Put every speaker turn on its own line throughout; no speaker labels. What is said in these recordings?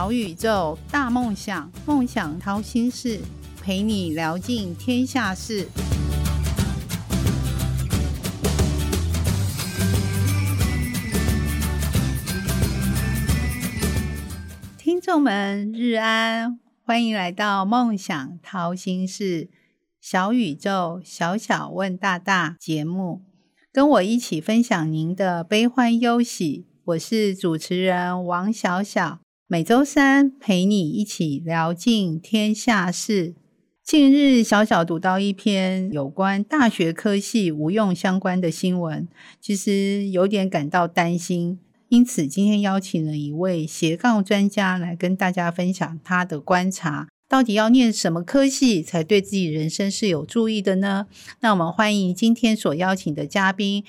小宇宙，大梦想，梦想掏心事，陪你聊尽天下事。听众们，日安，欢迎来到梦想掏心事小宇宙小小问大大节目，跟我一起分享您的悲欢忧喜。我是主持人王小小，每周三陪你一起聊尽天下事。近日，小小读到一篇有关大学科系无用相关的新闻，其实有点感到担心。因此，今天邀请了一位斜杠专家来跟大家分享他的观察。到底要念什么科系才对自己人生是有注意的呢？那我们欢迎今天所邀请的嘉宾。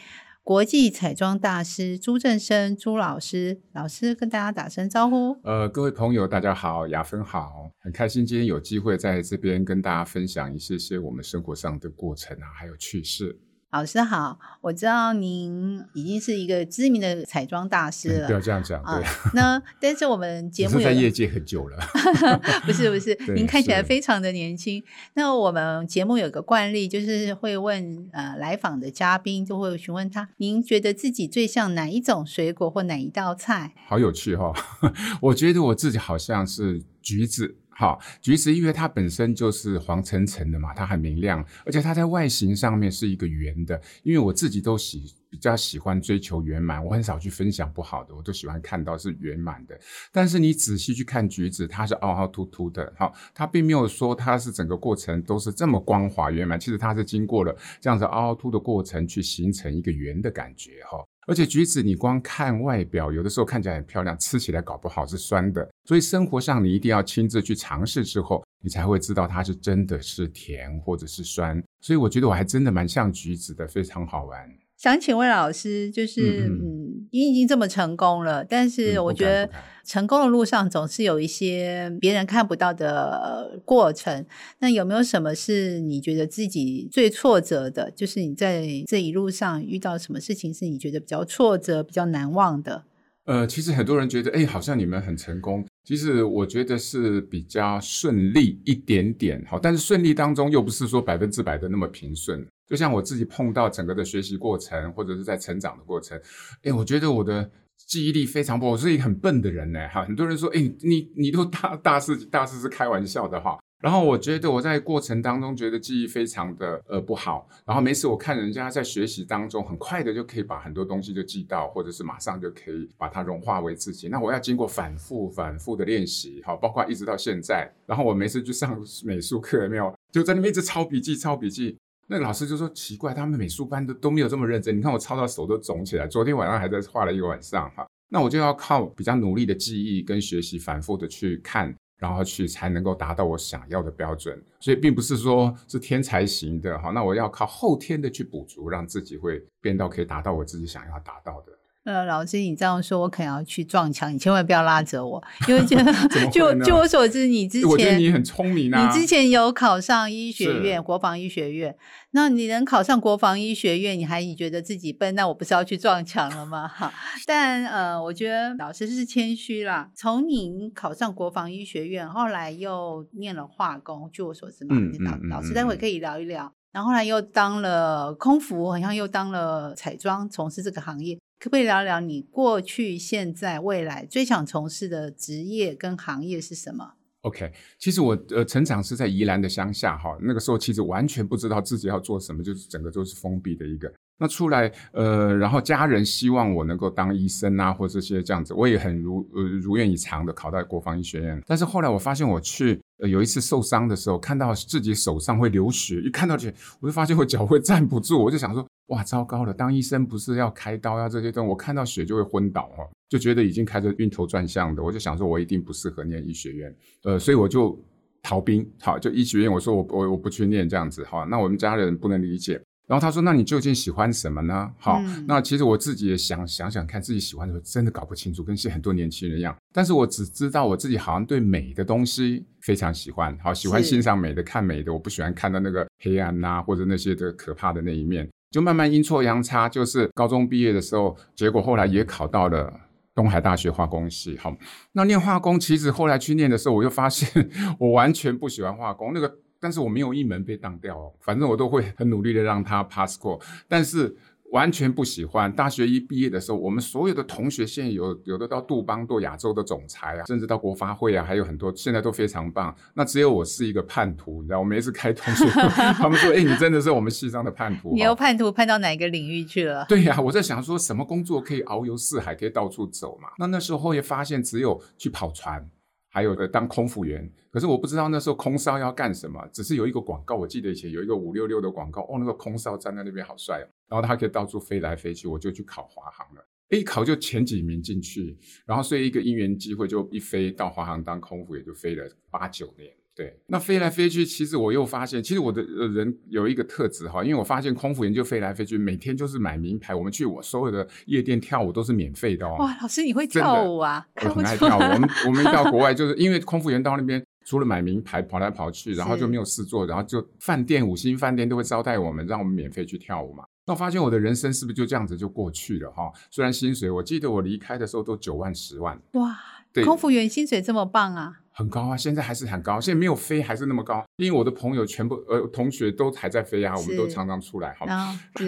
国际彩妆大师朱正生朱老师，老师跟大家打声招呼。
呃，各位朋友，大家好，雅芬好，很开心今天有机会在这边跟大家分享一些些我们生活上的过程啊，还有趣事。
老师好，我知道您已经是一个知名的彩妆大师了。
不要这样讲，对。
那但是我们节目
在业界很久了，
不是不是，您看起来非常的年轻。那我们节目有个惯例，就是会问呃来访的嘉宾，就会询问他，您觉得自己最像哪一种水果或哪一道菜？
好有趣哈，我觉得我自己好像是橘子。好，橘子因为它本身就是黄橙橙的嘛，它很明亮，而且它在外形上面是一个圆的。因为我自己都喜比较喜欢追求圆满，我很少去分享不好的，我都喜欢看到是圆满的。但是你仔细去看橘子，它是凹凹凸凸的，好，它并没有说它是整个过程都是这么光滑圆满，其实它是经过了这样子凹凹凸的过程去形成一个圆的感觉，哈。而且橘子，你光看外表，有的时候看起来很漂亮，吃起来搞不好是酸的。所以生活上你一定要亲自去尝试之后，你才会知道它是真的是甜或者是酸。所以我觉得我还真的蛮像橘子的，非常好玩。
想请问老师，就是嗯，你已经这么成功了，但是我觉得成功的路上总是有一些别人看不到的过程。那有没有什么是你觉得自己最挫折的？就是你在这一路上遇到什么事情是你觉得比较挫折、比较难忘的？
呃，其实很多人觉得，哎，好像你们很成功。其实我觉得是比较顺利一点点，好，但是顺利当中又不是说百分之百的那么平顺。就像我自己碰到整个的学习过程，或者是在成长的过程，哎，我觉得我的记忆力非常不好，我是一个很笨的人呢。哈，很多人说，哎，你你都大大事大事是开玩笑的哈。然后我觉得我在过程当中觉得记忆非常的呃不好。然后每次我看人家在学习当中很快的就可以把很多东西就记到，或者是马上就可以把它融化为自己。那我要经过反复反复的练习，好，包括一直到现在。然后我每次去上美术课，没有就在那边一直抄笔记，抄笔记。那老师就说奇怪，他们美术班都都没有这么认真。你看我抄到手都肿起来，昨天晚上还在画了一个晚上哈。那我就要靠比较努力的记忆跟学习，反复的去看，然后去才能够达到我想要的标准。所以并不是说是天才型的哈。那我要靠后天的去补足，让自己会变到可以达到我自己想要达到的。
呃，老师，你这样说，我可能要去撞墙，你千万不要拉着我，因为就 就就我所知，你之前
我觉得你很聪明啊，
你之前有考上医学院，国防医学院，那你能考上国防医学院，你还你觉得自己笨，那我不是要去撞墙了吗？哈，但呃，我觉得老师是谦虚啦。从你考上国防医学院，后来又念了化工，据我所知嘛，老老师待会可以聊一聊。然后来又当了空服，好像又当了彩妆，从事这个行业。可不可以聊聊你过去、现在、未来最想从事的职业跟行业是什么
？OK，其实我呃成长是在宜兰的乡下哈，那个时候其实完全不知道自己要做什么，就是整个都是封闭的一个。那出来呃，然后家人希望我能够当医生啊，或这些这样子，我也很如呃如愿以偿的考到国防医学院。但是后来我发现我去呃有一次受伤的时候，看到自己手上会流血，一看到血，我就发现我脚会站不住，我就想说。哇，糟糕了！当医生不是要开刀啊这些东西，我看到血就会昏倒哦，就觉得已经开始晕头转向的。我就想说，我一定不适合念医学院，呃，所以我就逃兵。好，就医学院，我说我我我不去念这样子。好，那我们家人不能理解。然后他说：“那你究竟喜欢什么呢？”好，那其实我自己也想想想看，自己喜欢什么真的搞不清楚，跟现很多年轻人一样。但是我只知道我自己好像对美的东西非常喜欢，好喜欢欣赏美的、看美的。我不喜欢看到那个黑暗呐，或者那些的可怕的那一面。就慢慢阴错阳差，就是高中毕业的时候，结果后来也考到了东海大学化工系。好，那念化工，其实后来去念的时候，我又发现 我完全不喜欢化工那个，但是我没有一门被当掉哦，反正我都会很努力的让他 pass 过，但是。完全不喜欢。大学一毕业的时候，我们所有的同学现在有有的到杜邦做亚洲的总裁啊，甚至到国发会啊，还有很多现在都非常棒。那只有我是一个叛徒，你知道，我每次开同学，他们说：“哎，你真的是我们系上的叛徒。”
你又叛徒叛到哪个领域去了？
对呀，我在想说什么工作可以遨游四海，可以到处走嘛。那那时候也发现只有去跑船。还有个当空服员，可是我不知道那时候空少要干什么，只是有一个广告，我记得以前有一个五六六的广告，哦，那个空少站在那边好帅哦，然后他可以到处飞来飞去，我就去考华航了，一考就前几名进去，然后所以一个因缘机会就一飞到华航当空服，也就飞了八九年。对，那飞来飞去，其实我又发现，其实我的人有一个特质哈，因为我发现空服员就飞来飞去，每天就是买名牌。我们去我所有的夜店跳舞都是免费的哦。
哇，老师你会跳舞啊？
我很爱跳舞。我们 我们到国外就是因为空服员到那边，除了买名牌跑来跑去，然后就没有事做，然后就饭店五星饭店都会招待我们，让我们免费去跳舞嘛。那我发现我的人生是不是就这样子就过去了哈？虽然薪水，我记得我离开的时候都九万十万。
哇，空服员薪水这么棒啊！
很高啊，现在还是很高，现在没有飞还是那么高，因为我的朋友全部呃同学都还在飞啊，我们都常常出来哈。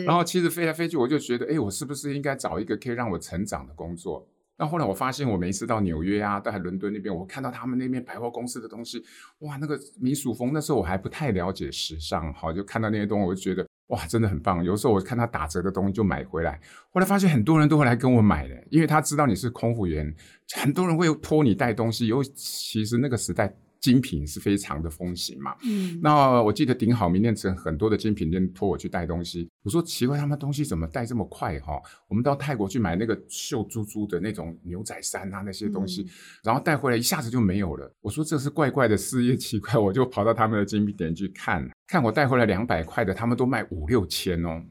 然后其实飞来飞去，我就觉得，哎，我是不是应该找一个可以让我成长的工作？那后来我发现，我每一次到纽约啊，到伦敦那边，我看到他们那边百货公司的东西，哇，那个米鼠风，那时候我还不太了解时尚，好，就看到那些东西，我就觉得。哇，真的很棒！有时候我看他打折的东西就买回来，后来发现很多人都会来跟我买的，因为他知道你是空服员，很多人会托你带东西。尤其实那个时代。精品是非常的风行嘛，嗯，那我记得顶好名店城很多的精品店托我去带东西，我说奇怪，他们东西怎么带这么快哈？我们到泰国去买那个秀珠珠的那种牛仔衫啊，那些东西，然后带回来一下子就没有了。我说这是怪怪的事业奇怪，我就跑到他们的精品店去看，看我带回来两百块的，他们都卖五六千哦。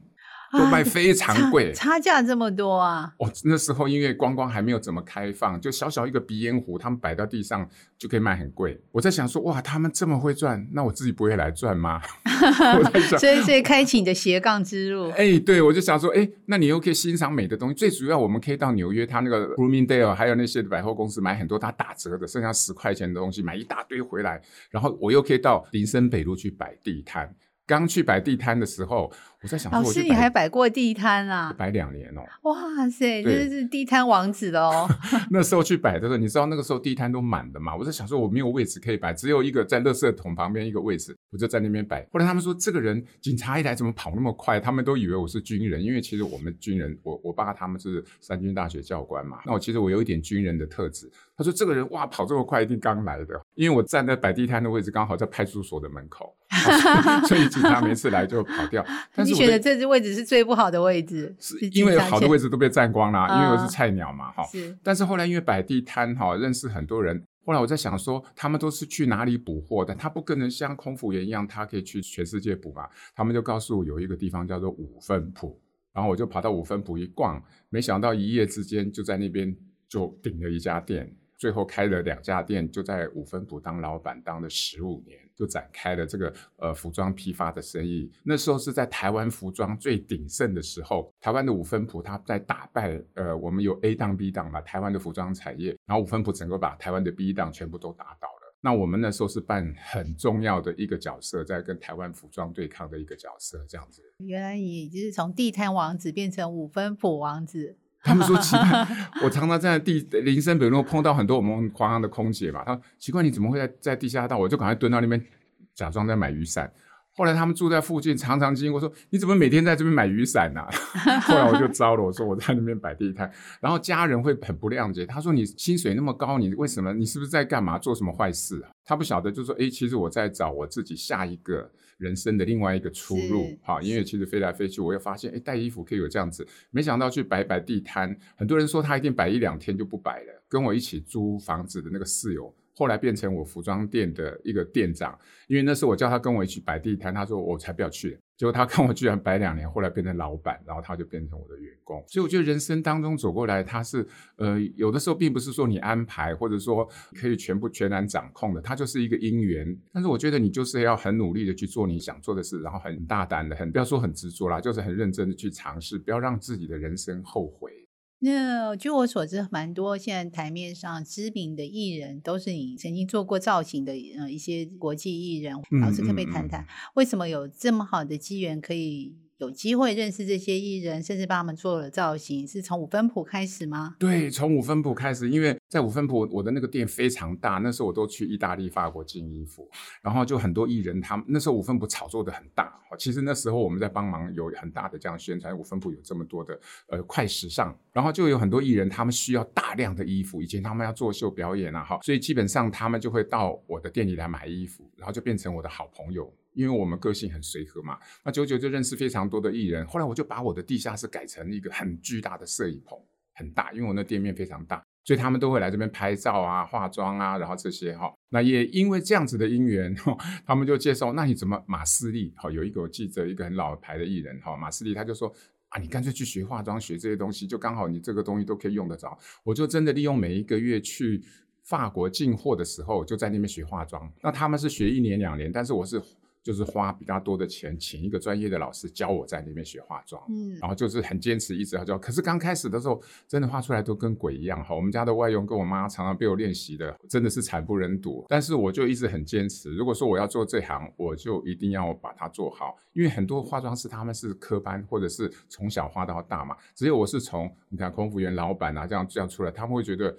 都卖非常贵，
差价这么多啊！
哦，那时候因为观光还没有怎么开放，就小小一个鼻烟壶，他们摆到地上就可以卖很贵。我在想说，哇，他们这么会赚，那我自己不会来赚吗？
所以所以开启你的斜杠之路。
哎，对，我就想说，哎，那你又可以欣赏美的东西。最主要，我们可以到纽约，他那个 Bloomingdale 还有那些百货公司买很多他打折的，剩下十块钱的东西买一大堆回来，然后我又可以到林森北路去摆地摊。刚去摆地摊的时候，我在想，
老师你还摆过地摊啊？
摆两年哦！
哇塞，真的是地摊王子的哦。
那时候去摆的时候，你知道那个时候地摊都满的嘛？我在想说，我没有位置可以摆，只有一个在垃圾桶旁边一个位置，我就在那边摆。后来他们说，这个人警察一来怎么跑那么快？他们都以为我是军人，因为其实我们军人，我我爸他们是三军大学教官嘛。那我其实我有一点军人的特质。他说这个人哇跑这么快，一定刚来的，因为我站在摆地摊的位置，刚好在派出所的门口。所以警察每次来就跑掉。但是
你选的这只位置是最不好的位置，
是因为好的位置都被占光了，因为我是菜鸟嘛，哈。是。但是后来因为摆地摊哈，认识很多人。后来我在想说，他们都是去哪里补货的？他不可能像空服员一样，他可以去全世界补嘛？他们就告诉我有一个地方叫做五分铺，然后我就跑到五分铺一逛，没想到一夜之间就在那边就顶了一家店。最后开了两家店，就在五分埔当老板当了十五年，就展开了这个呃服装批发的生意。那时候是在台湾服装最鼎盛的时候，台湾的五分埔它在打败呃我们有 A 档 B 档嘛，台湾的服装产业，然后五分埔整个把台湾的 B 档全部都打倒了。那我们那时候是扮很重要的一个角色，在跟台湾服装对抗的一个角色，这样子。
原来你就是从地摊王子变成五分埔王子。
他们说奇怪，我常常在地林森北路碰到很多我们华航的空姐嘛。他说奇怪，你怎么会在在地下道？我就赶快蹲到那边，假装在买雨伞。后来他们住在附近，常常经过，说你怎么每天在这边买雨伞呢？后来我就糟了，我说我在那边摆地摊，然后家人会很不谅解。他说你薪水那么高，你为什么？你是不是在干嘛？做什么坏事啊？他不晓得，就说哎，其实我在找我自己下一个。人生的另外一个出路，哈，因为其实飞来飞去，我又发现，哎，带衣服可以有这样子，没想到去摆摆地摊，很多人说他一定摆一两天就不摆了。跟我一起租房子的那个室友，后来变成我服装店的一个店长，因为那时候我叫他跟我一起摆地摊，他说我才不要去。结果他看我居然摆两年，后来变成老板，然后他就变成我的员工。所以我觉得人生当中走过来，他是呃有的时候并不是说你安排或者说可以全部全然掌控的，他就是一个因缘。但是我觉得你就是要很努力的去做你想做的事，然后很大胆的，很不要说很执着啦，就是很认真的去尝试，不要让自己的人生后悔。
那据我所知，蛮多现在台面上知名的艺人都是你曾经做过造型的，呃，一些国际艺人。老师可不可以谈谈，为什么有这么好的机缘可以？有机会认识这些艺人，甚至帮他们做了造型，是从五分谱开始吗？
对，从五分谱开始，因为在五分谱，我的那个店非常大，那时候我都去意大利、法国进衣服，然后就很多艺人，他们那时候五分谱炒作的很大。其实那时候我们在帮忙，有很大的这样宣传，五分谱有这么多的呃快时尚，然后就有很多艺人，他们需要大量的衣服，以前他们要做秀表演啊，哈，所以基本上他们就会到我的店里来买衣服，然后就变成我的好朋友。因为我们个性很随和嘛，那久久就认识非常多的艺人。后来我就把我的地下室改成一个很巨大的摄影棚，很大，因为我那店面非常大，所以他们都会来这边拍照啊、化妆啊，然后这些哈。那也因为这样子的因缘，他们就介绍，那你怎么马斯利？哈，有一个我记得一个很老牌的艺人哈，马斯利他就说啊，你干脆去学化妆，学这些东西，就刚好你这个东西都可以用得着。我就真的利用每一个月去法国进货的时候，就在那边学化妆。那他们是学一年两年，但是我是。就是花比较多的钱，请一个专业的老师教我在那边学化妆，嗯，然后就是很坚持，一直要教。可是刚开始的时候，真的画出来都跟鬼一样哈。我们家的外佣跟我妈常常被我练习的，真的是惨不忍睹。但是我就一直很坚持，如果说我要做这行，我就一定要把它做好。因为很多化妆师他们是科班，或者是从小画到大嘛，只有我是从你看空服员老板啊这样这样出来，他们会觉得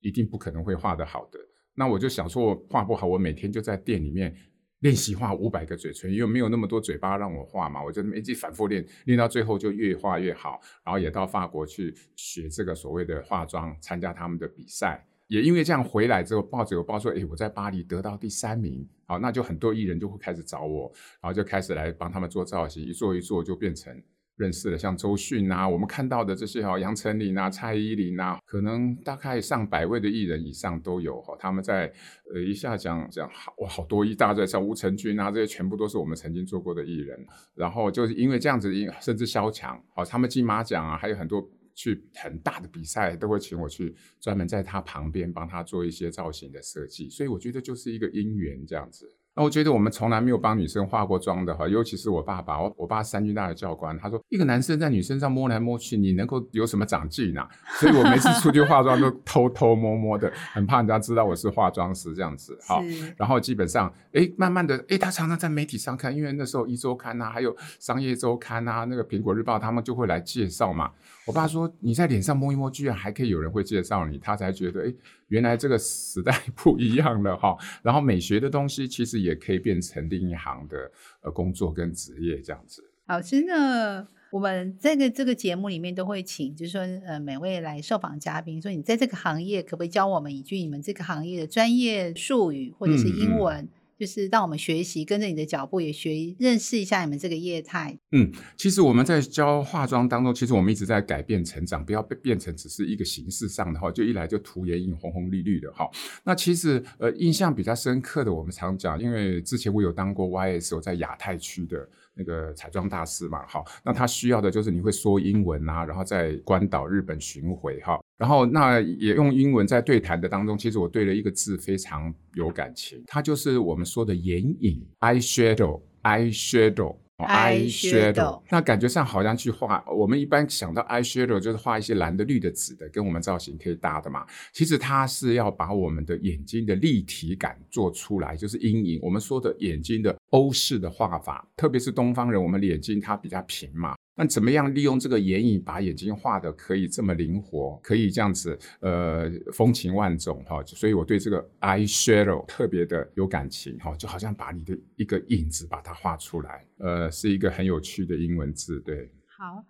一定不可能会画得好的。那我就想说，我画不好，我每天就在店里面。练习画五百个嘴唇，因为没有那么多嘴巴让我画嘛，我就一直反复练，练到最后就越画越好。然后也到法国去学这个所谓的化妆，参加他们的比赛。也因为这样回来之后，报纸有报说，哎，我在巴黎得到第三名。好，那就很多艺人就会开始找我，然后就开始来帮他们做造型，一做一做就变成。认识了像周迅啊，我们看到的这些哈，杨丞琳啊、蔡依林啊，可能大概上百位的艺人以上都有哈。他们在呃一下讲讲好哇，好多一大堆，像吴承军啊这些，全部都是我们曾经做过的艺人。然后就是因为这样子，甚至萧蔷，好，他们金马奖啊，还有很多去很大的比赛，都会请我去专门在他旁边帮他做一些造型的设计。所以我觉得就是一个姻缘这样子。那我觉得我们从来没有帮女生化过妆的哈，尤其是我爸爸，我我爸三军大的教官，他说一个男生在女生上摸来摸去，你能够有什么长进啊？所以我每次出去化妆都偷偷摸摸的，很怕人家知道我是化妆师这样子。哈，然后基本上，哎，慢慢的，哎，他常常在媒体上看，因为那时候一周刊呐，还有商业周刊呐，那个苹果日报，他们就会来介绍嘛。我爸说你在脸上摸一摸，居然还可以有人会介绍你，他才觉得，哎，原来这个时代 不一样了哈。然后美学的东西其实。也可以变成另一行的呃工作跟职业这样子。
老师呢，我们这个这个节目里面都会请，就是说呃每位来受访嘉宾，说你在这个行业可不可以教我们一句你们这个行业的专业术语或者是英文？就是让我们学习，跟着你的脚步也学认识一下你们这个业态。
嗯，其实我们在教化妆当中，其实我们一直在改变成长，不要变变成只是一个形式上的哈，就一来就涂眼影红红绿绿的哈。那其实呃印象比较深刻的，我们常讲，因为之前我有当过 YS，我在亚太区的。那个彩妆大师嘛，好，那他需要的就是你会说英文啊，然后在关岛、日本巡回哈，然后那也用英文在对谈的当中，其实我对了一个字非常有感情，它就是我们说的眼影，eye shadow，eye shadow。
eye shadow，
那感觉上好像去画。我们一般想到 eye shadow 就是画一些蓝的、绿的、紫的，跟我们造型可以搭的嘛。其实它是要把我们的眼睛的立体感做出来，就是阴影。我们说的眼睛的欧式的画法，特别是东方人，我们眼睛它比较平嘛。那怎么样利用这个眼影把眼睛画的可以这么灵活，可以这样子，呃，风情万种哈。所以我对这个 eye shadow 特别的有感情哈，就好像把你的一个影子把它画出来，呃，是一个很有趣的英文字，对。
好。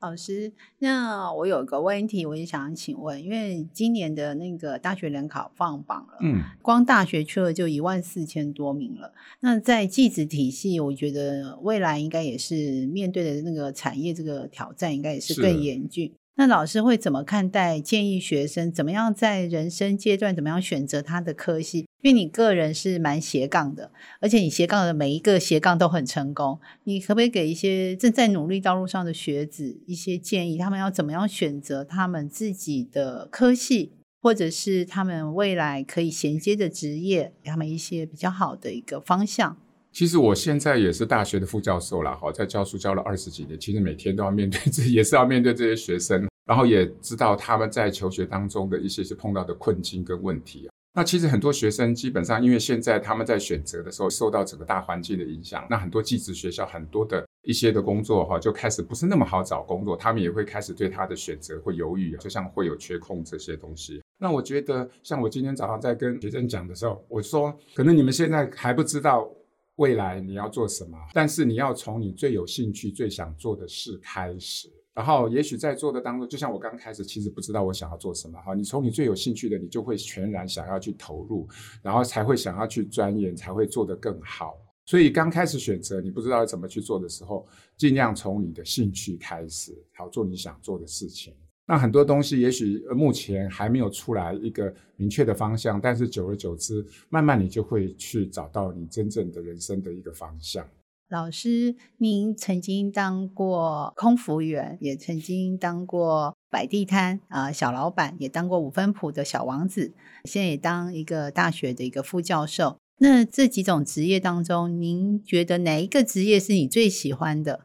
老师，那我有个问题，我也想请问，因为今年的那个大学联考放榜了，嗯，光大学去了就一万四千多名了。那在技职体系，我觉得未来应该也是面对的那个产业这个挑战，应该也是更严峻。那老师会怎么看待？建议学生怎么样在人生阶段怎么样选择他的科系？因为你个人是蛮斜杠的，而且你斜杠的每一个斜杠都很成功。你可不可以给一些正在努力道路上的学子一些建议？他们要怎么样选择他们自己的科系，或者是他们未来可以衔接的职业，给他们一些比较好的一个方向？
其实我现在也是大学的副教授了，哈，在教书教了二十几年，其实每天都要面对这，也是要面对这些学生。然后也知道他们在求学当中的一些是碰到的困境跟问题。那其实很多学生基本上，因为现在他们在选择的时候受到整个大环境的影响，那很多寄宿学校很多的一些的工作哈，就开始不是那么好找工作，他们也会开始对他的选择会犹豫，就像会有缺空这些东西。那我觉得，像我今天早上在跟学生讲的时候，我说，可能你们现在还不知道未来你要做什么，但是你要从你最有兴趣、最想做的事开始。然后，也许在做的当中，就像我刚开始，其实不知道我想要做什么哈。你从你最有兴趣的，你就会全然想要去投入，然后才会想要去钻研，才会做得更好。所以刚开始选择你不知道怎么去做的时候，尽量从你的兴趣开始，好做你想做的事情。那很多东西也许目前还没有出来一个明确的方向，但是久而久之，慢慢你就会去找到你真正的人生的一个方向。
老师，您曾经当过空服员，也曾经当过摆地摊啊小老板，也当过五分铺的小王子，现在也当一个大学的一个副教授。那这几种职业当中，您觉得哪一个职业是你最喜欢的？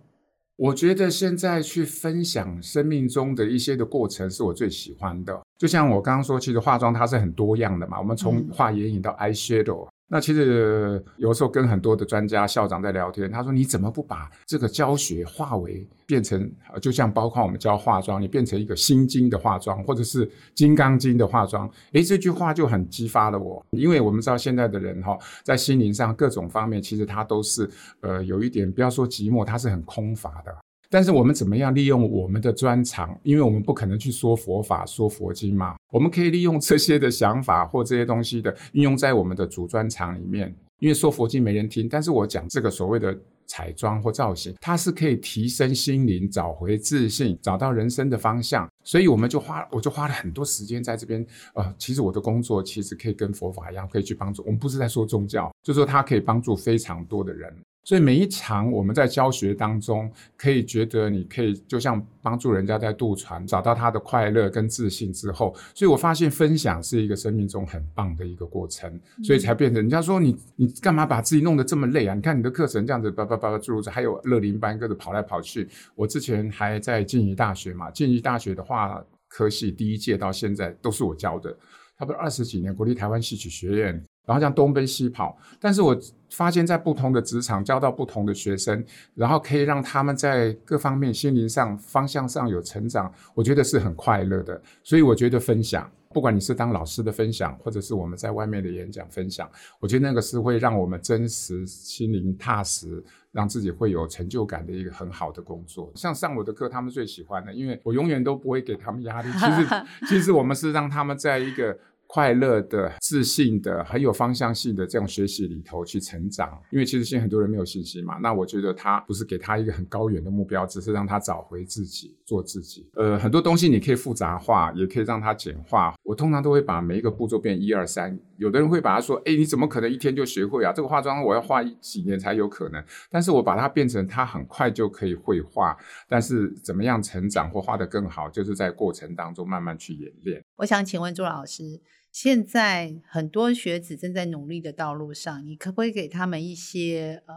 我觉得现在去分享生命中的一些的过程，是我最喜欢的。就像我刚刚说，其实化妆它是很多样的嘛，我们从画眼影到 eye shadow。那其实有时候跟很多的专家、校长在聊天，他说：“你怎么不把这个教学化为变成，就像包括我们教化妆，你变成一个心经的化妆，或者是金刚经的化妆？”诶，这句话就很激发了我，因为我们知道现在的人哈，在心灵上各种方面，其实他都是呃有一点，不要说寂寞，他是很空乏的。但是我们怎么样利用我们的专长？因为我们不可能去说佛法、说佛经嘛。我们可以利用这些的想法或这些东西的运用在我们的主专长里面。因为说佛经没人听，但是我讲这个所谓的彩妆或造型，它是可以提升心灵、找回自信、找到人生的方向。所以我们就花，我就花了很多时间在这边。呃，其实我的工作其实可以跟佛法一样，可以去帮助。我们不是在说宗教，就说它可以帮助非常多的人。所以每一场我们在教学当中，可以觉得你可以就像帮助人家在渡船，找到他的快乐跟自信之后，所以我发现分享是一个生命中很棒的一个过程，所以才变成人家说你你干嘛把自己弄得这么累啊？你看你的课程这样子叭叭叭叭诸如此，还有乐龄班跟着跑来跑去。我之前还在静宜大学嘛，静宜大学的话科系第一届到现在都是我教的，差不多二十几年，国立台湾戏曲学院。然后这样东奔西跑，但是我发现，在不同的职场教到不同的学生，然后可以让他们在各方面心灵上、方向上有成长，我觉得是很快乐的。所以我觉得分享，不管你是当老师的分享，或者是我们在外面的演讲分享，我觉得那个是会让我们真实、心灵踏实，让自己会有成就感的一个很好的工作。像上我的课，他们最喜欢的，因为我永远都不会给他们压力。其实，其实我们是让他们在一个。快乐的、自信的、很有方向性的这样学习里头去成长，因为其实现在很多人没有信心嘛。那我觉得他不是给他一个很高远的目标，只是让他找回自己，做自己。呃，很多东西你可以复杂化，也可以让它简化。我通常都会把每一个步骤变一二三。有的人会把它说：“哎，你怎么可能一天就学会啊？这个化妆我要画几年才有可能。”但是我把它变成他很快就可以绘画，但是怎么样成长或画得更好，就是在过程当中慢慢去演练。
我想请问朱老师。现在很多学子正在努力的道路上，你可不可以给他们一些呃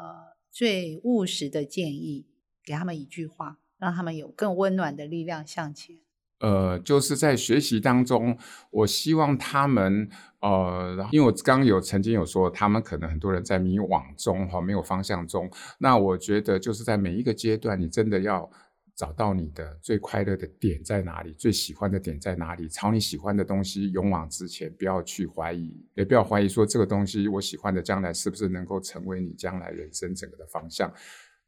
最务实的建议？给他们一句话，让他们有更温暖的力量向前。
呃，就是在学习当中，我希望他们呃，因为我刚有曾经有说，他们可能很多人在迷惘中哈，没有方向中。那我觉得就是在每一个阶段，你真的要。找到你的最快乐的点在哪里，最喜欢的点在哪里？朝你喜欢的东西勇往直前，不要去怀疑，也不要怀疑说这个东西我喜欢的将来是不是能够成为你将来人生整个的方向。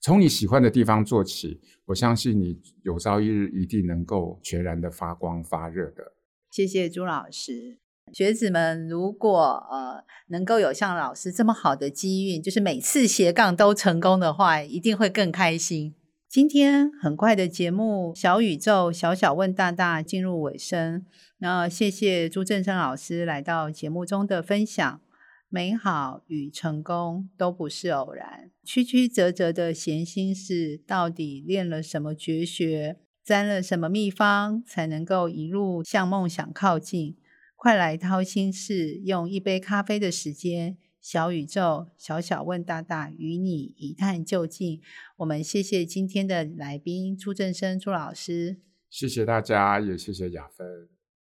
从你喜欢的地方做起，我相信你有朝一日一定能够全然的发光发热的。
谢谢朱老师，学子们如果呃能够有像老师这么好的机运，就是每次斜杠都成功的话，一定会更开心。今天很快的节目《小宇宙小小问大大》进入尾声，那谢谢朱正生老师来到节目中的分享。美好与成功都不是偶然，曲曲折折的闲心事，到底练了什么绝学，沾了什么秘方，才能够一路向梦想靠近？快来掏心事，用一杯咖啡的时间。小宇宙，小小问大大，与你一探究竟。我们谢谢今天的来宾朱正生朱老师。
谢谢大家，也谢谢雅芬。